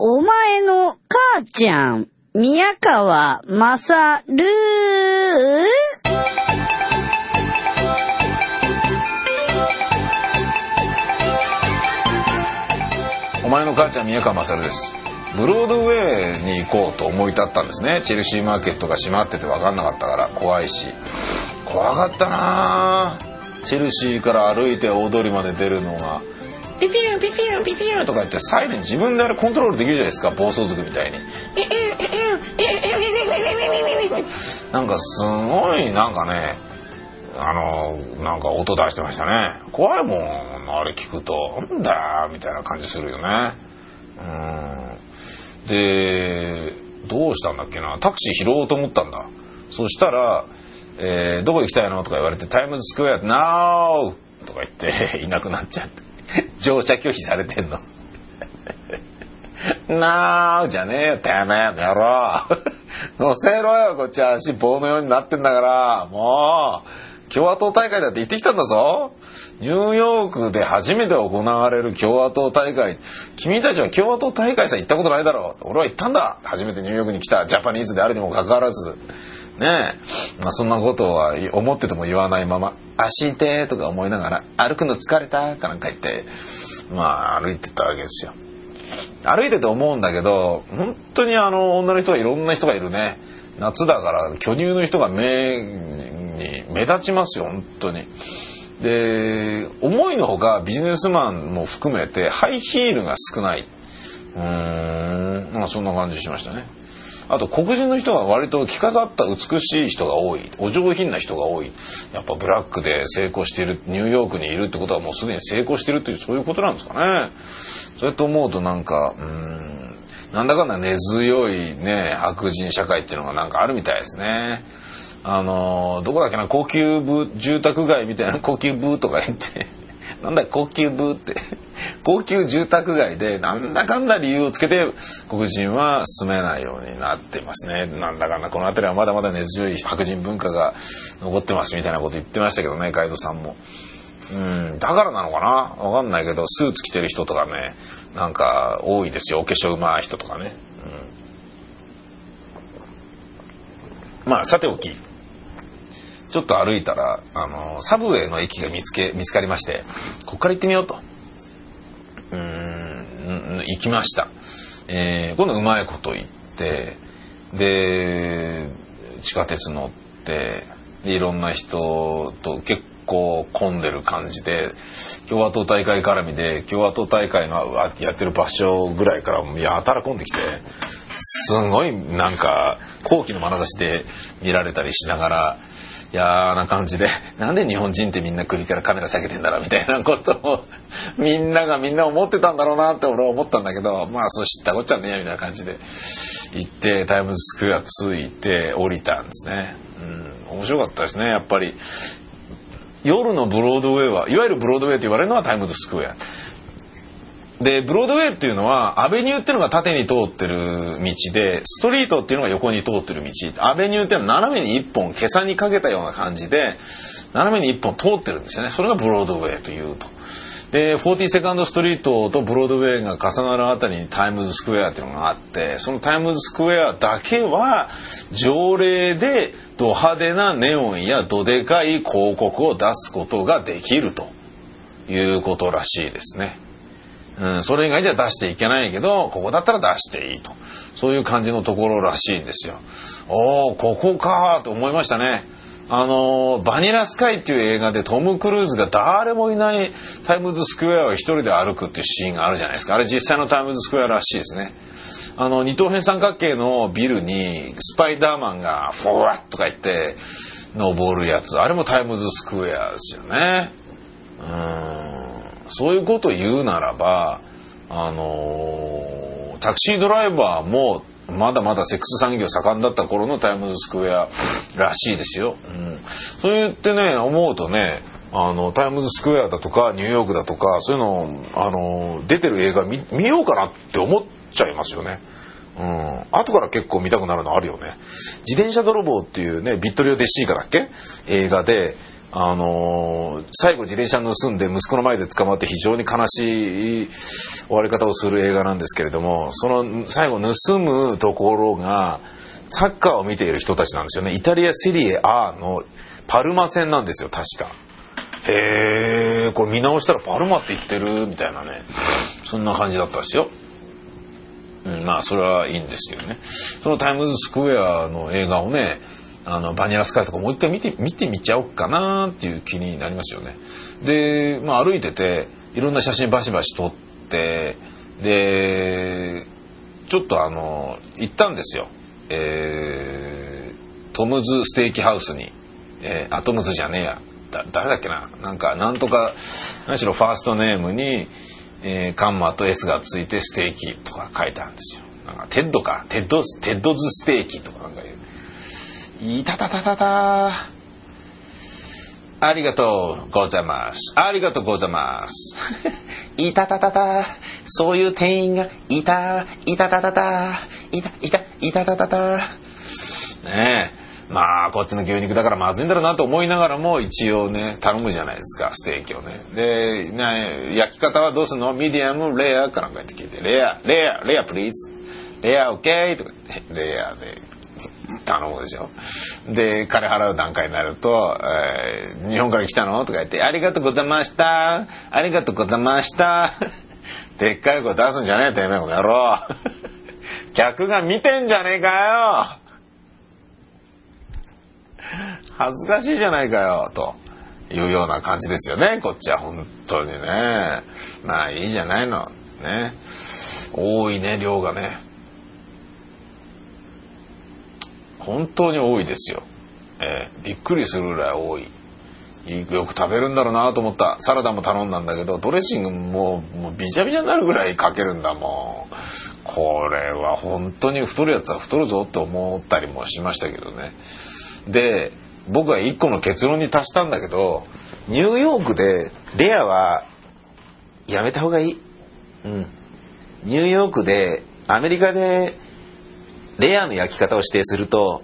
お前の母ちゃん、宮川まさるお前の母ちゃん宮川勝です。ブロードウェイに行こうと思い立ったんですね。チェルシーマーケットが閉まってて分かんなかったから。怖いし。怖かったなチェルシーから歩いて大通りまで出るのが。ピピュンピピュンピピュンとか言ってサイレン自分であれコントロールできるじゃないですか暴走族みたいになんかすごいなんかねあのなんか音出してましたね怖いもんあれ聞くとなんだみたいな感じするよねうんでどうしたんだっけなタクシー拾おうと思ったんだそしたらえー、どこ行きたいのとか言われて、タイムズスクエア、ナーとか言っていなくなっちゃって。乗車拒否されてんの？なあじゃねえよ、てめえ、野郎。乗せろよ、こっちは足棒のようになってんだから、もう、共和党大会だって行ってきたんだぞ。ニューヨークで初めて行われる共和党大会。君たちは共和党大会さえ行ったことないだろう。俺は行ったんだ。初めてニューヨークに来たジャパニーズであるにもかかわらず。ねえ、まあ、そんなことは思ってても言わないまま「足痛とか思いながら「歩くの疲れた?」かなんか言ってまあ歩いてたわけですよ歩いてて思うんだけど本当にあの女の人がいろんな人がいるね夏だから巨乳の人が目目立ちますよ本当に。で思いのほかビジネスマンも含めてハイヒールが少ない。うーん。まあそんな感じしましたね。あと黒人の人は割と着飾った美しい人が多い。お上品な人が多い。やっぱブラックで成功しているニューヨークにいるってことはもうすでに成功してるっていうそういうことなんですかね。そうやって思うとなんかうん。なんだかんだ根強いね白人社会っていうのがなんかあるみたいですね。あのどこだっけな高級部住宅街みたいな 高級部とか言って なんだ高級部って 高級住宅街でなんだかんだ理由をつけて黒人は住めないようになってますね。なんだかんだこの辺りはまだまだ根強い白人文化が残ってますみたいなこと言ってましたけどね、ガイドさんも。うん、だからなのかな？わかんないけど、スーツ着てる人とかね、なんか多いですよ。お化粧うまい人とかね。うん、まあ、さておき。ちょっと歩いたら、あの、サブウェイの駅が見つけ、見つかりまして、こっから行ってみようと。うん、行きました。えー、今度うまいこと言って、で、地下鉄乗って、でいろんな人と結構混んでる感じで、共和党大会絡みで、共和党大会がやってる場所ぐらいからやたら混んできて、すごいなんか、後期の眼差しで見られたりしながら、嫌な感じで、なんで日本人ってみんな首からカメラ下げてんだろうみたいなことを、みんながみんな思ってたんだろうなって俺は思ったんだけど、まあそう知ったこっちゃねえみたいな感じで行って、タイムズスクエア着いて降りたんですね。うん、面白かったですね、やっぱり。夜のブロードウェイは、いわゆるブロードウェイと言われるのはタイムズスクエア。で、ブロードウェイっていうのは、アベニューっていうのが縦に通ってる道で、ストリートっていうのが横に通ってる道。アベニューっていうのは斜めに一本、袈裟にかけたような感じで、斜めに一本通ってるんですよね。それがブロードウェイというと。で、40セカンドストリートとブロードウェイが重なるあたりにタイムズスクエアっていうのがあって、そのタイムズスクエアだけは条例でド派手なネオンやどでかい広告を出すことができるということらしいですね。うん、それ以外じゃ出していけないけど、ここだったら出していいと。そういう感じのところらしいんですよ。おー、ここかーと思いましたね。あのバニラスカイっていう映画でトム・クルーズが誰もいないタイムズスクエアを一人で歩くっていうシーンがあるじゃないですか。あれ実際のタイムズスクエアらしいですね。あの、二等辺三角形のビルにスパイダーマンがフォワッとか言って登るやつ。あれもタイムズスクエアですよね。うん。そういうことを言うならば、あのー、タクシードライバーもまだまだセックス産業盛んだった頃のタイムズスクエアらしいですよ。うん、そう言ってね、思うとね、あの、タイムズスクエアだとか、ニューヨークだとか、そういうの、あの、出てる映画見ようかなって思っちゃいますよね。うん。後から結構見たくなるのあるよね。自転車泥棒っていうね、ビットリオ・デシーカだっけ？映画で、あの最後自転車盗んで息子の前で捕まって非常に悲しい終わり方をする映画なんですけれどもその最後盗むところがサッカーを見ている人たちなんですよねイタリアセリエ A のパルマ戦なんですよ確か。へえこれ見直したらパルマって言ってるみたいなねそんな感じだったですよ。うん、まあそれはいいんですけどねそのタイムズスクエアの映画をねあのバニラスカイとかもう一回見て見てみちゃおうかなっていう気になりますよね。で、まあ、歩いてていろんな写真バシバシ撮ってでちょっとあの行ったんですよ。えートムズステーキハウスに、えーあトムズじゃねえや。だ誰だっけな。なんかなんとか何しろファーストネームに、えーカンマと S がついてステーキとか書いてあるんですよ。なんかテッドか。テッドテッドズステーキとかなんか言う。いたたたたたありがとうございます。ありがとうございます。いたたたた。そういう店員がいた。いたたたた。いた、いた、いたたたた。ねえ。まあ、こっちの牛肉だからまずいんだろうなと思いながらも、一応ね、頼むじゃないですか、ステーキをね。で、ね、焼き方はどうすんの？ミディアム、レアかなんかって聞いて、レア、レア、レア、プリーズ。レア、オッケーとか言って、レアで頼むでしょ。で、金払う段階になると、えー日本から来たの？とか言って、ありがとうございました。ありがとうございました。でっかい声出すんじゃねえ、てめえこの野郎。客が見てんじゃねえかよ。恥ずかしいじゃないかよ、というような感じですよね、こっちは本当にね。まあいいじゃないの。ね。多いね、量がね。本当に多いですよ。えーびっくりするぐらい多い。よく食べるんだろうなと思った。サラダも頼んだんだけど、ドレッシングももうびちゃびちゃになるぐらいかけるんだもん。これは本当に太るやつは太るぞって思ったりもしましたけどね。で、僕は一個の結論に達したんだけど、ニューヨークでレアはやめた方がいい。うん。ニューヨークで、アメリカでレアの焼き方を指定すると、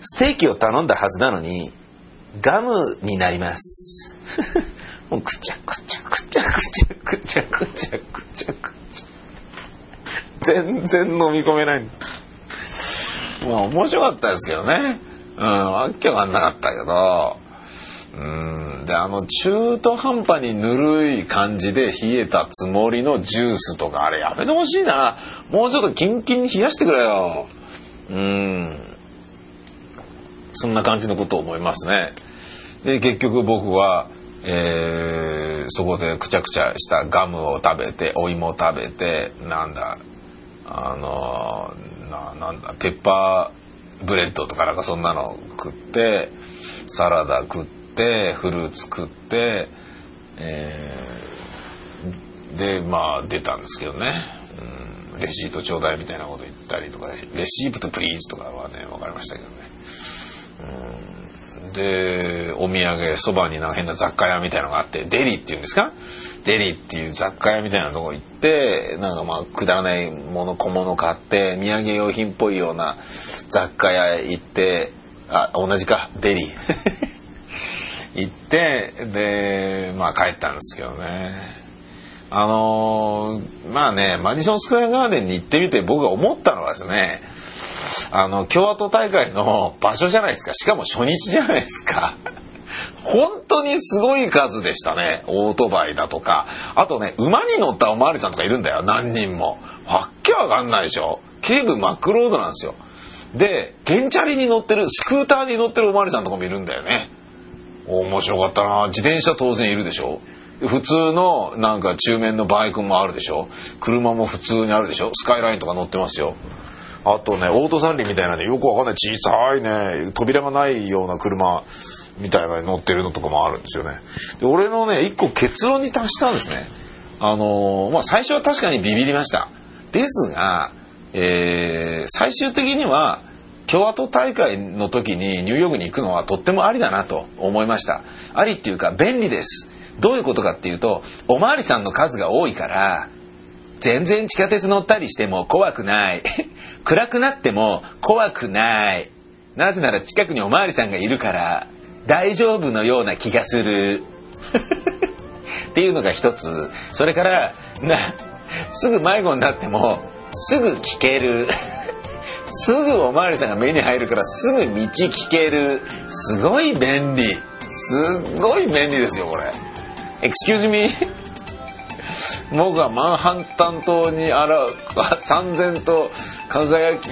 ステーキを頼んだはずなのに、ガムになります。もうくちゃくちゃくちゃくちゃくちゃくちゃくちゃくちゃ。全然飲み込めない。まあ面白かったですけどね。うん、わけわかんなかったけど。うん、で、あの、中途半端にぬるい感じで冷えたつもりのジュースとか、あれやめてほしいな。もうちょっとキンキンに冷やしてくれよ。うん。そんな感じのことを思いますね。で、結局僕は、えーそこでくちゃくちゃしたガムを食べて、お芋を食べて、なんだ、あのな、なんだ、ペッパーブレッドとかなんかそんなの食って、サラダ食って、フルーツ食って、えーで、まあ出たんですけどね。うん、レシートちょうだいみたいなこと言ったりとか、レシーププリーズとかはね、わかりましたけどね。うんで、お土産、そばになんか変な雑貨屋みたいなのがあって、デリーっていうんですか？デリーっていう雑貨屋みたいなとこ行って、なんかまあ、くだらないもの、小物買って、土産用品っぽいような雑貨屋行って、あ、同じか、デリー。行って、で、まあ帰ったんですけどね。あのーまあね、マディソンスクエアガーデンに行ってみて僕が思ったのはですね、あの、共和党大会の場所じゃないですか。しかも初日じゃないですか。本当にすごい数でしたね。オートバイだとか。あとね、馬に乗ったおまわりさんとかいるんだよ。何人も。わっけわかんないでしょ。警部マックロードなんですよ。で、ゲンチャリに乗ってる、スクーターに乗ってるおまわりさんとかもいるんだよね。面白かったな自転車当然いるでしょ普通のなんか中面のバイクもあるでしょ？車も普通にあるでしょ？スカイラインとか乗ってますよ。あとねオート三輪みたいなねよくわかんない。小さいね扉がないような車みたいなのに乗ってるのとかもあるんですよね。で俺のね一個結論に達したんですね。あのーまあ最初は確かにビビりました。ですが、えー最終的には共和党大会の時にニューヨークに行くのはとってもありだなと思いました。ありっていうか便利です。どういうことかっていうと、おまわりさんの数が多いから、全然地下鉄乗ったりしても怖くない。暗くなっても怖くない。なぜなら近くにおまわりさんがいるから、大丈夫のような気がする。っていうのが一つ。それからなすぐ迷子になってもすぐ聞ける。すぐおまわりさんが目に入るからすぐ道聞ける。すごい便利。すっごい便利ですよこれ。Excuse me? 僕はマンハッタン島にあら 三千と輝き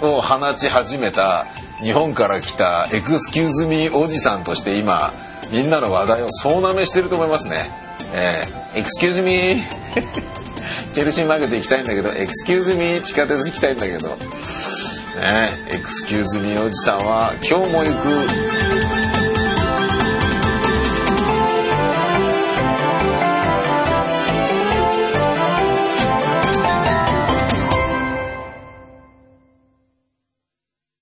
を放ち始めた日本から来たエクスキューズミーおじさんとして今みんなの話題を総なめしてると思いますね。えー、 excuse me チェルシーマーケット行きたいんだけど、 excuse me 地下鉄行きたいんだけど、ね、 excuse me おじさんは今日も行く。